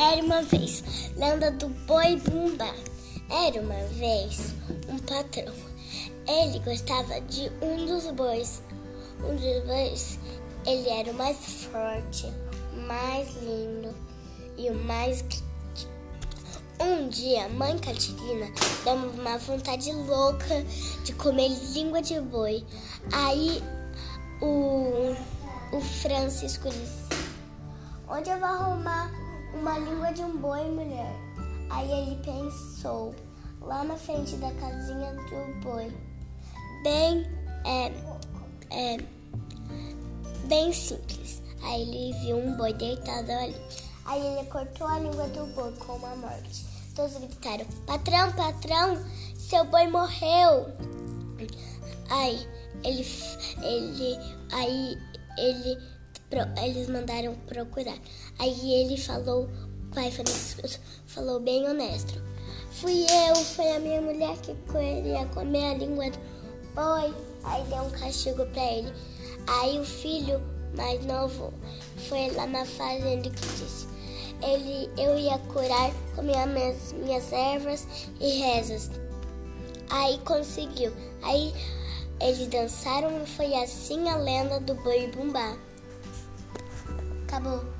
Era uma vez, lenda do boi Bumbá. Era uma vez um patrão. Ele gostava de um dos bois. Um dos bois, ele era o mais forte, mais lindo e o mais um dia, mãe Catirina deu uma vontade louca de comer língua de boi. Aí o, o Francisco disse: Onde eu vou arrumar de um boi, mulher. Aí ele pensou, lá na frente da casinha do boi. Bem, é, é, bem simples. Aí ele viu um boi deitado ali. Aí ele cortou a língua do boi com uma morte. Todos gritaram: Patrão, patrão, seu boi morreu. Aí ele, ele, aí ele eles mandaram procurar. Aí ele falou, pai Francisco falou bem honesto. Fui eu, foi a minha mulher que queria comer a língua do boi. Aí deu um castigo para ele. Aí o filho mais novo foi lá na fazenda e disse: ele, eu ia curar com minhas, minhas ervas e rezas. Aí conseguiu. Aí eles dançaram e foi assim a lenda do boi bumbá. Acabou.